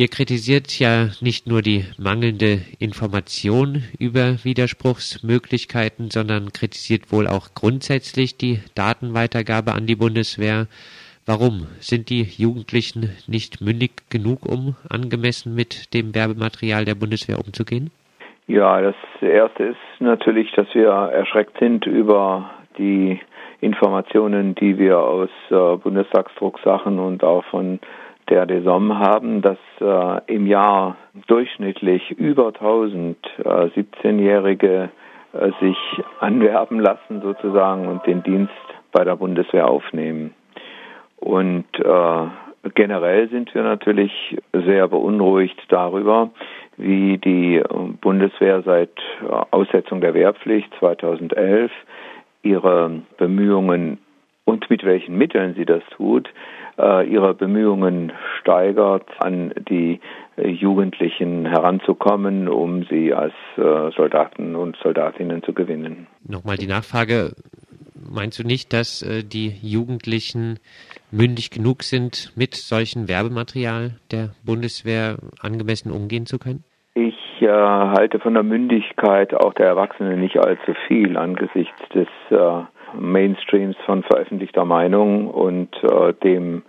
Ihr kritisiert ja nicht nur die mangelnde Information über Widerspruchsmöglichkeiten, sondern kritisiert wohl auch grundsätzlich die Datenweitergabe an die Bundeswehr. Warum sind die Jugendlichen nicht mündig genug, um angemessen mit dem Werbematerial der Bundeswehr umzugehen? Ja, das Erste ist natürlich, dass wir erschreckt sind über die Informationen, die wir aus äh, Bundestagsdrucksachen und auch von der DESOM haben, dass äh, im Jahr durchschnittlich über 1000 äh, 17-Jährige äh, sich anwerben lassen sozusagen und den Dienst bei der Bundeswehr aufnehmen. Und äh, generell sind wir natürlich sehr beunruhigt darüber, wie die Bundeswehr seit Aussetzung der Wehrpflicht 2011 ihre Bemühungen und mit welchen Mitteln sie das tut, äh, ihre Bemühungen steigert, an die äh, Jugendlichen heranzukommen, um sie als äh, Soldaten und Soldatinnen zu gewinnen. Nochmal die Nachfrage, meinst du nicht, dass äh, die Jugendlichen mündig genug sind, mit solchem Werbematerial der Bundeswehr angemessen umgehen zu können? Ich äh, halte von der Mündigkeit auch der Erwachsenen nicht allzu viel angesichts des äh, Mainstreams von veröffentlichter Meinung und äh, dem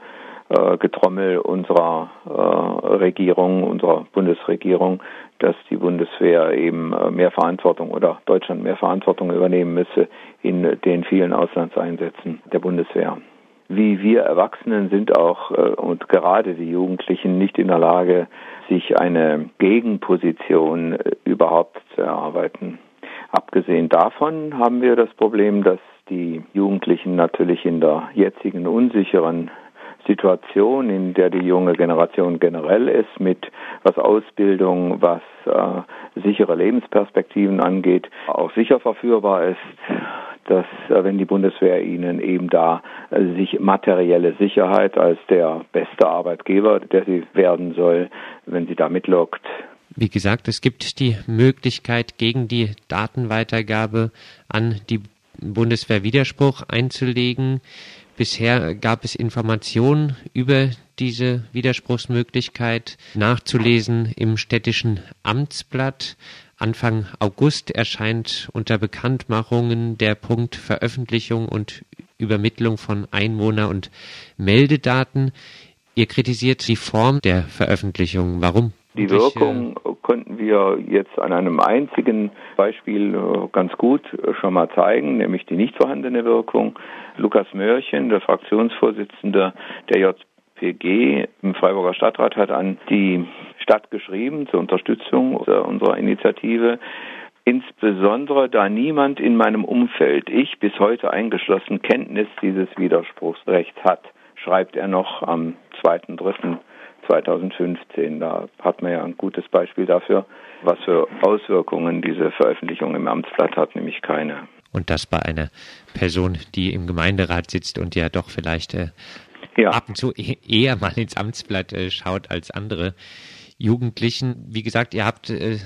äh, Getrommel unserer äh, Regierung, unserer Bundesregierung, dass die Bundeswehr eben äh, mehr Verantwortung oder Deutschland mehr Verantwortung übernehmen müsse in den vielen Auslandseinsätzen der Bundeswehr. Wie wir Erwachsenen sind auch äh, und gerade die Jugendlichen nicht in der Lage, sich eine Gegenposition äh, überhaupt zu erarbeiten. Abgesehen davon haben wir das Problem, dass die Jugendlichen natürlich in der jetzigen unsicheren Situation, in der die junge Generation generell ist, mit was Ausbildung, was äh, sichere Lebensperspektiven angeht, auch sicher verführbar ist, dass äh, wenn die Bundeswehr ihnen eben da äh, sich materielle Sicherheit als der beste Arbeitgeber, der sie werden soll, wenn sie da mitlockt, wie gesagt, es gibt die Möglichkeit, gegen die Datenweitergabe an die Bundeswehr Widerspruch einzulegen. Bisher gab es Informationen über diese Widerspruchsmöglichkeit nachzulesen im städtischen Amtsblatt. Anfang August erscheint unter Bekanntmachungen der Punkt Veröffentlichung und Übermittlung von Einwohner- und Meldedaten. Ihr kritisiert die Form der Veröffentlichung. Warum? Die Wirkung wir jetzt an einem einzigen Beispiel äh, ganz gut äh, schon mal zeigen, nämlich die nicht vorhandene Wirkung. Lukas Mörchen, der Fraktionsvorsitzende der JPG im Freiburger Stadtrat, hat an die Stadt geschrieben zur Unterstützung unserer Initiative. Insbesondere da niemand in meinem Umfeld, ich bis heute eingeschlossen, Kenntnis dieses Widerspruchsrechts hat, schreibt er noch am 2.3. 2015. Da hat man ja ein gutes Beispiel dafür, was für Auswirkungen diese Veröffentlichung im Amtsblatt hat, nämlich keine. Und das bei einer Person, die im Gemeinderat sitzt und ja doch vielleicht äh, ja. ab und zu e-, eher mal ins Amtsblatt äh, schaut als andere. Jugendlichen. Wie gesagt, ihr habt äh,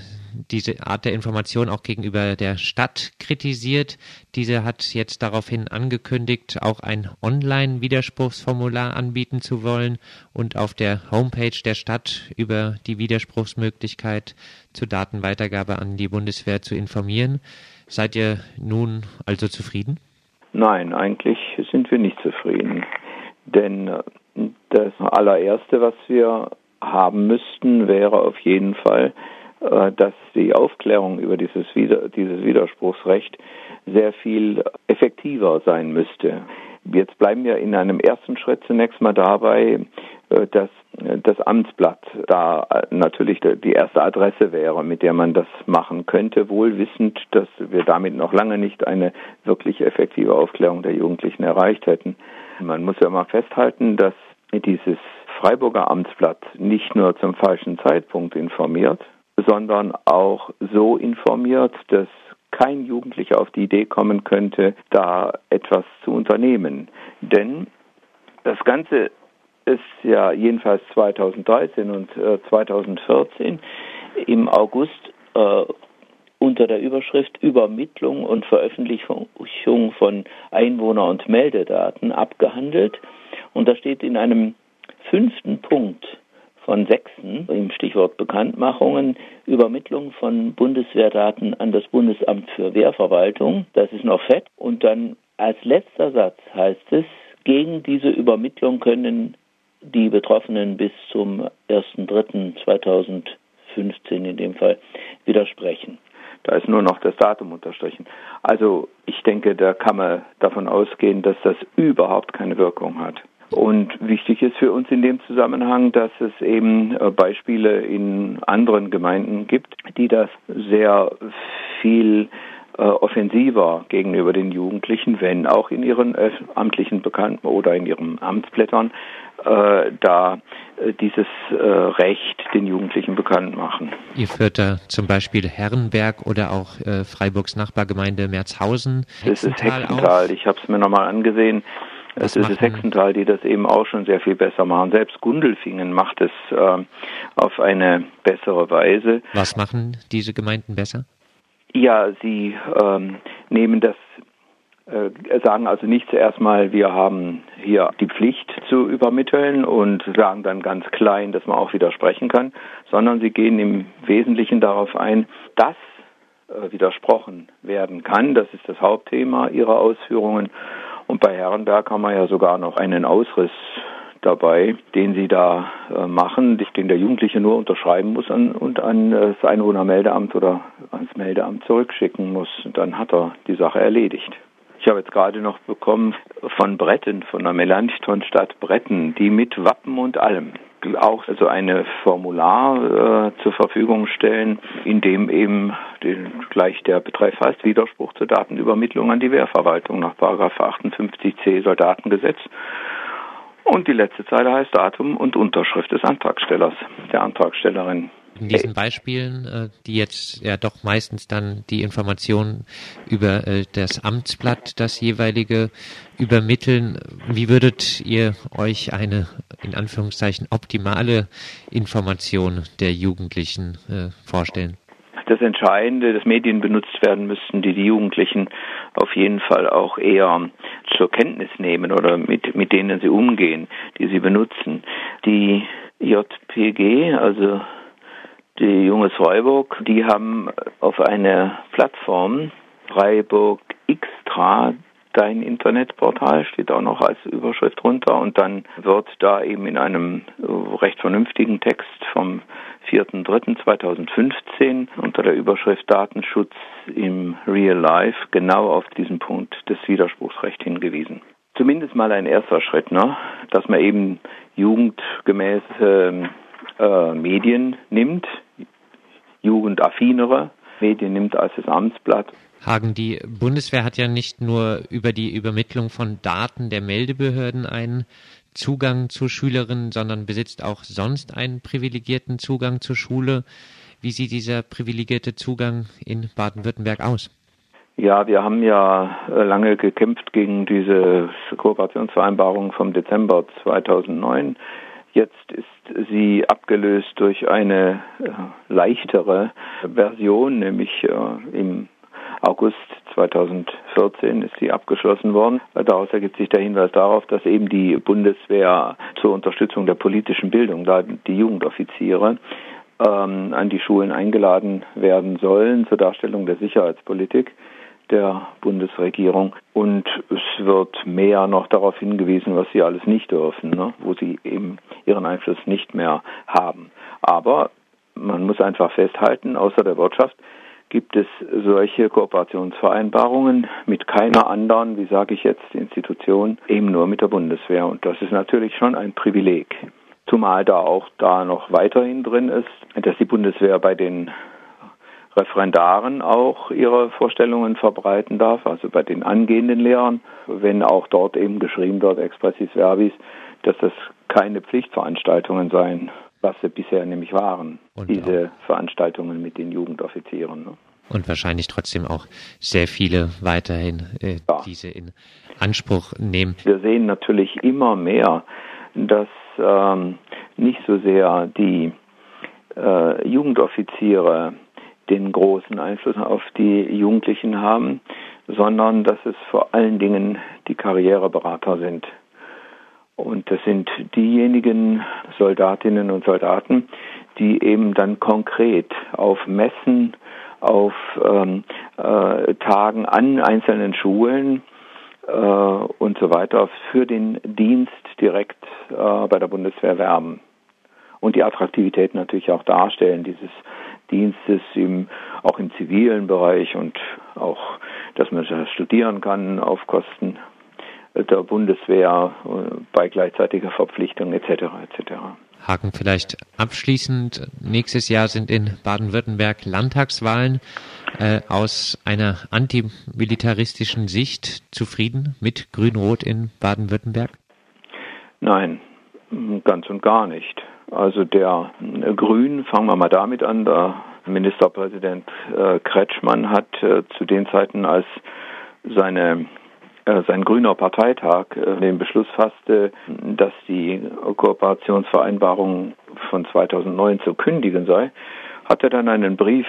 diese Art der Information auch gegenüber der Stadt kritisiert. Diese hat jetzt daraufhin angekündigt, auch ein Online-Widerspruchsformular anbieten zu wollen und auf der Homepage der Stadt über die Widerspruchsmöglichkeit zur Datenweitergabe an die Bundeswehr zu informieren. Seid ihr nun also zufrieden? Nein, eigentlich sind wir nicht zufrieden. Denn äh, das allererste, was wir haben müssten, wäre auf jeden Fall, dass die Aufklärung über dieses, dieses Widerspruchsrecht sehr viel effektiver sein müsste. Jetzt bleiben wir in einem ersten Schritt zunächst mal dabei, äh, dass das Amtsblatt da natürlich die erste Adresse wäre, mit der man das machen könnte, wohl wissend, dass wir damit noch lange nicht eine wirklich effektive Aufklärung der Jugendlichen erreicht hätten. Man muss ja mal festhalten, dass dieses Freiburger Amtsblatt nicht nur zum falschen Zeitpunkt informiert, sondern auch so informiert, dass kein Jugendlicher auf die Idee kommen könnte, da etwas zu unternehmen. Denn das Ganze ist ja jedenfalls 2013 und äh, 2014 im August äh, unter der Überschrift Übermittlung und Veröffentlichung von Einwohner- und Meldedaten abgehandelt. Und da steht in einem fünften Punkt von Sechsten im Stichwort Bekanntmachungen, Übermittlung von Bundeswehrdaten an das Bundesamt für Wehrverwaltung. Das ist noch fett. Und dann als letzter Satz heißt es, gegen diese Übermittlung können die Betroffenen bis zum 1.3.2015 in dem Fall widersprechen. Da ist nur noch das Datum unterstrichen. Also ich denke, da kann man davon ausgehen, dass das überhaupt keine Wirkung hat. Und wichtig ist für uns in dem Zusammenhang, dass es eben äh, Beispiele in anderen Gemeinden gibt, die das sehr viel äh, offensiver gegenüber den Jugendlichen, wenn auch in ihren amtlichen Bekannten oder in ihren Amtsblättern äh, da äh, dieses äh, Recht den Jugendlichen bekannt machen. Ihr führt da zum Beispiel Herrenberg oder auch äh, Freiburgs Nachbargemeinde Merzhausen. Das ist Hexental. Auf. Ich habe es mir nochmal angesehen. Es ist das Hexental, die das eben auch schon sehr viel besser machen. Selbst Gundelfingen macht es äh, auf eine bessere Weise. Was machen diese Gemeinden besser? Ja, sie ähm, nehmen das äh, sagen also nicht zuerst mal, wir haben hier die Pflicht zu übermitteln und sagen dann ganz klein, dass man auch widersprechen kann, sondern sie gehen im Wesentlichen darauf ein, dass äh, widersprochen werden kann. Das ist das Hauptthema ihrer Ausführungen. Und bei Herrenberg haben wir ja sogar noch einen Ausriss dabei, den sie da äh, machen, den der Jugendliche nur unterschreiben muss und an äh, das Einwohnermeldeamt oder ans Meldeamt zurückschicken muss. Dann hat er die Sache erledigt. Ich habe jetzt gerade noch bekommen von Bretten, von der Melanchthon-Stadt Bretten, die mit Wappen und allem auch also eine Formular äh, zur Verfügung stellen, in dem eben den, gleich der Betreff heißt Widerspruch zur Datenübermittlung an die Wehrverwaltung nach 58c Soldatengesetz. Und die letzte Zeile heißt Datum und Unterschrift des Antragstellers, der Antragstellerin in diesen Beispielen, äh, die jetzt ja doch meistens dann die Informationen über äh, das Amtsblatt, das jeweilige übermitteln, wie würdet ihr euch eine in Anführungszeichen optimale Information der Jugendlichen äh, vorstellen? das Entscheidende, dass Medien benutzt werden müssten, die die Jugendlichen auf jeden Fall auch eher zur Kenntnis nehmen oder mit, mit denen sie umgehen, die sie benutzen. Die JPG, also die Junges Freiburg, die haben auf eine Plattform Freiburg Xtra dein Internetportal steht auch noch als Überschrift runter und dann wird da eben in einem recht vernünftigen Text vom 4.3.2015 unter der Überschrift Datenschutz im Real Life genau auf diesen Punkt des Widerspruchsrechts hingewiesen. Zumindest mal ein erster Schritt, ne? dass man eben jugendgemäße äh, Medien nimmt, jugendaffinere Medien nimmt als das Amtsblatt. Hagen, die Bundeswehr hat ja nicht nur über die Übermittlung von Daten der Meldebehörden einen Zugang zu Schülerinnen, sondern besitzt auch sonst einen privilegierten Zugang zur Schule. Wie sieht dieser privilegierte Zugang in Baden-Württemberg aus? Ja, wir haben ja äh, lange gekämpft gegen diese Kooperationsvereinbarung vom Dezember 2009. Jetzt ist sie abgelöst durch eine äh, leichtere Version, nämlich äh, im August 2014 ist sie abgeschlossen worden. Daraus ergibt sich der Hinweis darauf, dass eben die Bundeswehr zur Unterstützung der politischen Bildung, da die Jugendoffiziere, ähm, an die Schulen eingeladen werden sollen zur Darstellung der Sicherheitspolitik der Bundesregierung und es wird mehr noch darauf hingewiesen, was sie alles nicht dürfen, ne? wo sie eben ihren Einfluss nicht mehr haben. Aber man muss einfach festhalten, außer der Wirtschaft gibt es solche Kooperationsvereinbarungen mit keiner anderen, wie sage ich jetzt, Institution, eben nur mit der Bundeswehr. Und das ist natürlich schon ein Privileg. Zumal da auch da noch weiterhin drin ist, dass die Bundeswehr bei den Referendaren auch ihre Vorstellungen verbreiten darf, also bei den angehenden Lehrern, wenn auch dort eben geschrieben wird, expressis verbis, dass das keine Pflichtveranstaltungen seien, was sie bisher nämlich waren, Und diese auch. Veranstaltungen mit den Jugendoffizieren. Ne? Und wahrscheinlich trotzdem auch sehr viele weiterhin äh, ja. diese in Anspruch nehmen. Wir sehen natürlich immer mehr, dass ähm, nicht so sehr die äh, Jugendoffiziere den großen Einfluss auf die Jugendlichen haben, sondern dass es vor allen Dingen die Karriereberater sind. Und das sind diejenigen Soldatinnen und Soldaten, die eben dann konkret auf Messen, auf ähm, äh, Tagen an einzelnen Schulen äh, und so weiter für den Dienst direkt äh, bei der Bundeswehr werben. Und die Attraktivität natürlich auch darstellen dieses Dienstes im, auch im zivilen Bereich und auch, dass man studieren kann auf Kosten der Bundeswehr äh, bei gleichzeitiger Verpflichtung etc. etc. Haken vielleicht abschließend. Nächstes Jahr sind in Baden-Württemberg Landtagswahlen. Äh, aus einer antimilitaristischen Sicht zufrieden mit Grün-Rot in Baden-Württemberg? Nein, ganz und gar nicht. Also der äh, Grün, fangen wir mal damit an, der Ministerpräsident äh, Kretschmann hat äh, zu den Zeiten, als seine sein grüner Parteitag den Beschluss fasste, dass die Kooperationsvereinbarung von 2009 zu kündigen sei, hat er dann einen Brief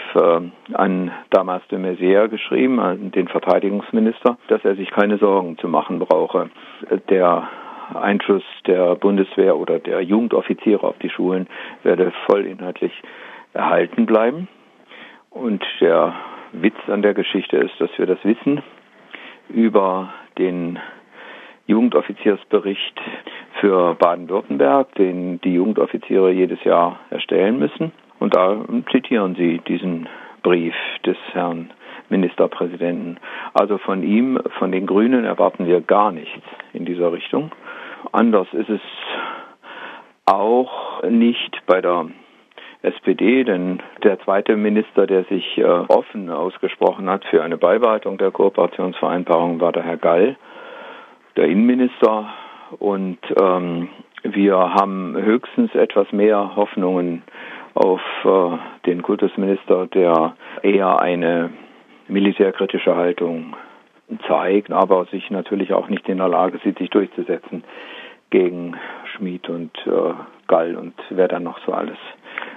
an damals de Maizière geschrieben, an den Verteidigungsminister, dass er sich keine Sorgen zu machen brauche. Der Einfluss der Bundeswehr oder der Jugendoffiziere auf die Schulen werde vollinhaltlich erhalten bleiben. Und der Witz an der Geschichte ist, dass wir das wissen über den Jugendoffiziersbericht für Baden-Württemberg, den die Jugendoffiziere jedes Jahr erstellen müssen. Und da zitieren sie diesen Brief des Herrn Ministerpräsidenten. Also von ihm, von den Grünen erwarten wir gar nichts in dieser Richtung. Anders ist es auch nicht bei der SPD, denn der zweite Minister, der sich äh, offen ausgesprochen hat für eine Beibehaltung der Kooperationsvereinbarung, war der Herr Gall, der Innenminister. Und ähm, wir haben höchstens etwas mehr Hoffnungen auf äh, den Kultusminister, der eher eine militärkritische Haltung zeigt, aber sich natürlich auch nicht in der Lage sieht, sich durchzusetzen gegen Schmid und äh, Gall und wer dann noch so alles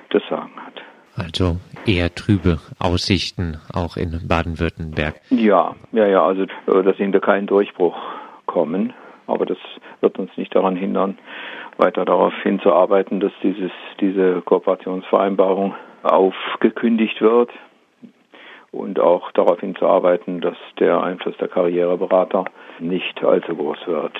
das Sagen hat. Also eher trübe Aussichten auch in Baden-Württemberg. Ja, ja, ja, also äh, da sehen wir keinen Durchbruch kommen, aber das wird uns nicht daran hindern, weiter darauf hinzuarbeiten, dass dieses, diese Kooperationsvereinbarung aufgekündigt wird und auch darauf hinzuarbeiten, dass der Einfluss der Karriereberater nicht allzu groß wird.